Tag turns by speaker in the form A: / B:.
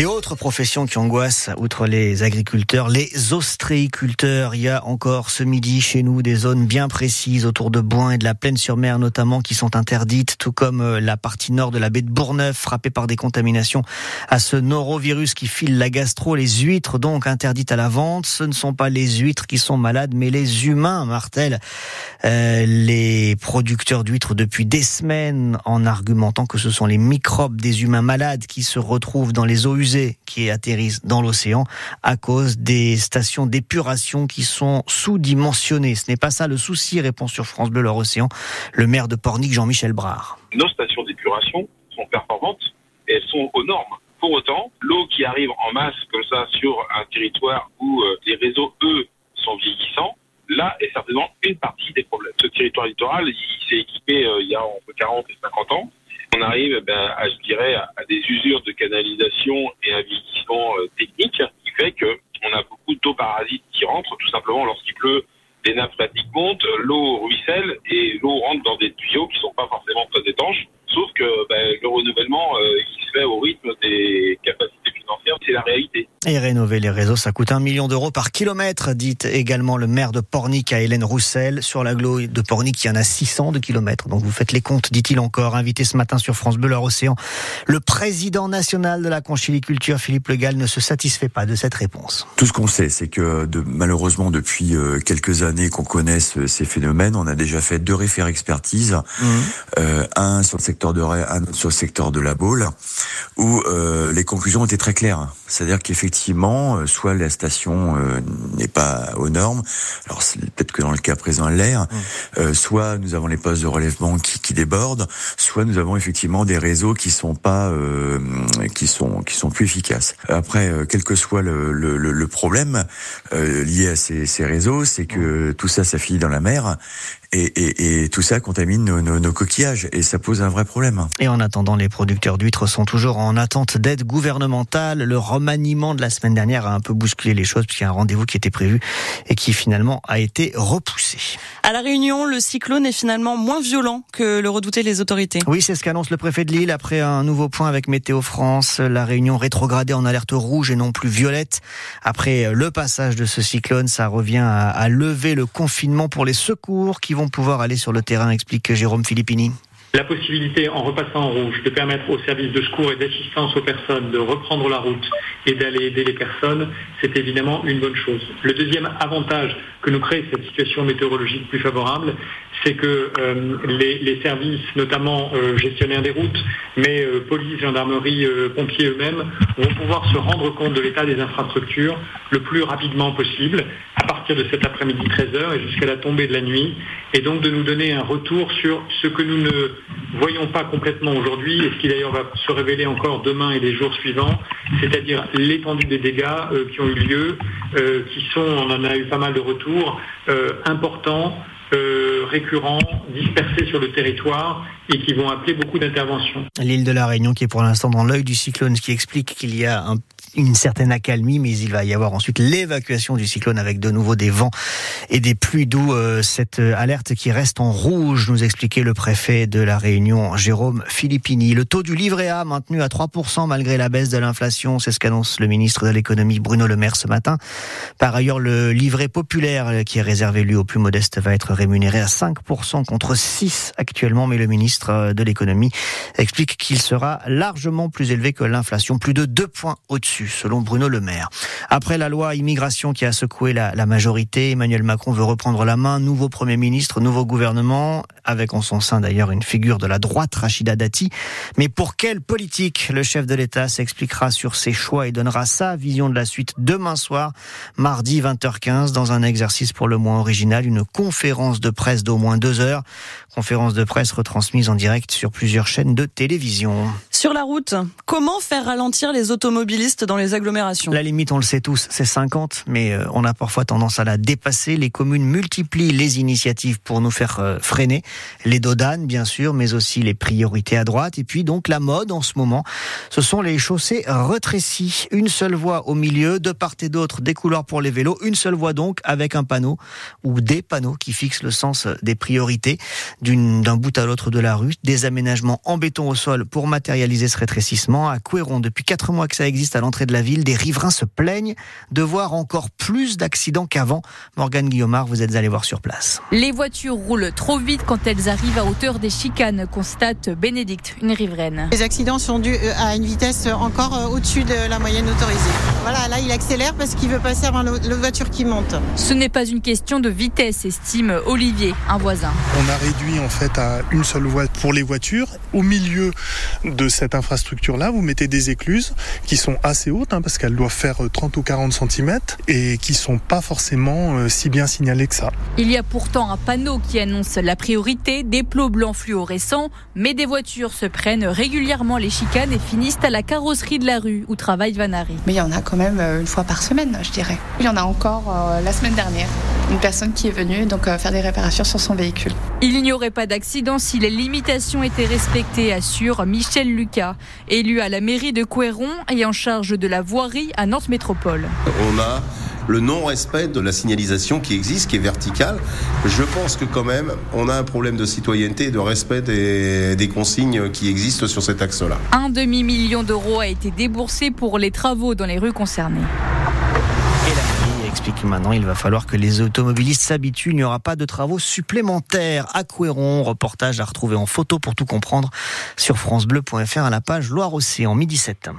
A: Et autre profession qui angoisse, outre les agriculteurs, les ostréiculteurs. Il y a encore ce midi chez nous des zones bien précises autour de Boin et de la Plaine-sur-Mer notamment qui sont interdites, tout comme euh, la partie nord de la baie de Bourgneuf frappée par des contaminations à ce norovirus qui file la gastro. Les huîtres donc interdites à la vente. Ce ne sont pas les huîtres qui sont malades, mais les humains, Martel. Euh, les producteurs d'huîtres depuis des semaines en argumentant que ce sont les microbes des humains malades qui se retrouvent dans les eaux usées qui atterrissent dans l'océan à cause des stations d'épuration qui sont sous-dimensionnées. Ce n'est pas ça le souci, répond sur France Bleu Océan le maire de Pornic, Jean-Michel Brard.
B: Nos stations d'épuration sont performantes et elles sont aux normes. Pour autant, l'eau qui arrive en masse comme ça sur un territoire où euh, les réseaux, eux, sont vieillissants, là est certainement une partie des problèmes. Ce territoire littoral, il s'est équipé euh, il y a entre 40 et 50 ans. On arrive eh ben, à, je dirais, à, des usures de canalisation et un vieillissement euh, technique qui fait qu'on a beaucoup d'eau parasite qui rentre tout simplement lorsqu'il pleut les nappes phréatiques montent, l'eau ruisselle et l'eau rentre dans des tuyaux qui sont pas forcément très étanches. Sauf que ben, le renouvellement, euh, il se fait au rythme des capacités financières, c'est la réalité.
A: Et rénover les réseaux, ça coûte un million d'euros par kilomètre, dit également le maire de Pornic à Hélène Roussel. Sur l'agglo de Pornic, il y en a 600 de kilomètres. Donc vous faites les comptes, dit-il encore. Invité ce matin sur France Bleu Océan, le président national de la conchiliculture, Philippe Le Gall, ne se satisfait pas de cette réponse.
C: Tout ce qu'on sait, c'est que de, malheureusement, depuis euh, quelques années qu'on connaît ces phénomènes, on a déjà fait deux référents expertises, mmh. euh, un sur le secteur de Ray, un sur le secteur de la Baule, où euh, les conclusions étaient très claires. C'est-à-dire qu'effectivement, euh, soit la station euh, n'est pas aux normes, alors peut-être que dans le cas présent elle l'est, mmh. euh, soit nous avons les postes de relèvement qui, qui, débordent, soit nous avons effectivement des réseaux qui sont pas, qui sont qui sont plus efficaces. Après, quel que soit le, le, le problème lié à ces, ces réseaux, c'est que tout ça, ça finit dans la mer et, et, et, tout ça contamine nos, nos, nos, coquillages et ça pose un vrai problème.
A: Et en attendant, les producteurs d'huîtres sont toujours en attente d'aide gouvernementale. Le remaniement de la semaine dernière a un peu bousculé les choses puisqu'il y a un rendez-vous qui était prévu et qui finalement a été repoussé.
D: À la Réunion, le cyclone est finalement moins violent que le redoutaient les autorités.
A: Oui, c'est ce qu'annonce le préfet de Lille après un nouveau point avec Météo France. La Réunion rétrogradée en alerte rouge et non plus violette. Après le passage de ce cyclone, ça revient à, à lever le confinement pour les secours qui vont pouvoir aller sur le terrain, explique Jérôme Filippini.
E: La possibilité, en repassant en rouge, de permettre aux services de secours et d'assistance aux personnes de reprendre la route et d'aller aider les personnes, c'est évidemment une bonne chose. Le deuxième avantage que nous crée cette situation météorologique plus favorable, c'est que euh, les, services, notamment euh, gestionnaires des routes, mais euh, police, gendarmerie, pompiers eux-mêmes, vont pouvoir se rendre compte de l'état des infrastructures le plus rapidement possible, à partir de cet après-midi 13h et jusqu'à la tombée de la nuit, et donc de nous donner un retour sur ce que nous ne voyons pas complètement aujourd'hui, et ce qui d'ailleurs va se révéler encore demain et les jours suivants, c'est-à-dire l'étendue des dégâts qui ont eu lieu, qui sont, on en a eu pas mal de retours, importants, euh, récurrents, dispersés sur le territoire et qui vont appeler beaucoup d'interventions.
A: L'île de la Réunion qui est pour l'instant dans l'œil du cyclone, ce qui explique qu'il y a un une certaine accalmie, mais il va y avoir ensuite l'évacuation du cyclone avec de nouveau des vents et des pluies d'eau. Euh, cette euh, alerte qui reste en rouge, nous expliquait le préfet de la Réunion, Jérôme Filippini. Le taux du livret A maintenu à 3% malgré la baisse de l'inflation, c'est ce qu'annonce le ministre de l'économie Bruno Le Maire ce matin. Par ailleurs, le livret populaire qui est réservé lui aux plus modestes va être rémunéré à 5% contre 6 actuellement, mais le ministre de l'économie explique qu'il sera largement plus élevé que l'inflation, plus de 2 points au-dessus selon Bruno Le Maire. Après la loi immigration qui a secoué la, la, majorité, Emmanuel Macron veut reprendre la main, nouveau Premier ministre, nouveau gouvernement, avec en son sein d'ailleurs une figure de la droite, Rachida Dati. Mais pour quelle politique Le chef de l'État s'expliquera sur ses choix et donnera sa vision de la suite demain soir, mardi 20h15, dans un exercice pour le moins original, une conférence de presse d'au moins deux heures. Conférence de presse retransmise en direct sur plusieurs chaînes de télévision.
D: Sur la route, comment faire ralentir les automobilistes dans les agglomérations?
A: La limite, on le sait tous, c'est 50, mais euh, on a parfois tendance à la dépasser. Les communes multiplient les initiatives pour nous faire euh, freiner. Les dodanes, bien sûr, mais aussi les priorités à droite. Et puis donc la mode en ce moment, ce sont les chaussées retrécies. Une seule voie au milieu, de part et d'autre, des couloirs pour les vélos. Une seule voie donc, avec un panneau ou des panneaux qui fixent le sens des priorités d'un bout à l'autre de la rue. Des aménagements en béton au sol pour matérialiser réaliser ce rétrécissement. À Couéron, depuis quatre mois que ça existe à l'entrée de la ville, des riverains se plaignent de voir encore plus d'accidents qu'avant. Morgane Guillaumard, vous êtes allé voir sur place.
F: Les voitures roulent trop vite quand elles arrivent à hauteur des chicanes, constate Bénédicte, une riveraine.
G: Les accidents sont dus euh, à une vitesse encore euh, au-dessus de la moyenne autorisée. Voilà, là il accélère parce qu'il veut passer avant la voiture qui monte.
F: Ce n'est pas une question de vitesse, estime Olivier, un voisin.
H: On a réduit en fait à une seule voie pour les voitures. Au milieu de cette infrastructure-là, vous mettez des écluses qui sont assez hautes hein, parce qu'elles doivent faire 30 ou 40 cm et qui sont pas forcément euh, si bien signalées que ça.
F: Il y a pourtant un panneau qui annonce la priorité des plots blancs fluorescents, mais des voitures se prennent régulièrement les chicanes et finissent à la carrosserie de la rue où travaille Vanari.
I: Mais il y en a quand même euh, une fois par semaine, je dirais. Il y en a encore euh, la semaine dernière. Une personne qui est venue donc faire des réparations sur son véhicule.
F: Il n'y aurait pas d'accident si les limitations étaient respectées, assure Michel Lucas, élu à la mairie de Couéron et en charge de la voirie à Nantes Métropole.
J: On a le non-respect de la signalisation qui existe, qui est verticale. Je pense que quand même, on a un problème de citoyenneté et de respect des, des consignes qui existent sur cet axe-là.
F: Un demi-million d'euros a été déboursé pour les travaux dans les rues concernées
A: maintenant il va falloir que les automobilistes s'habituent. Il n'y aura pas de travaux supplémentaires à Couéron. Reportage à retrouver en photo pour tout comprendre sur francebleu.fr à la page Loire-Océan, midi 7.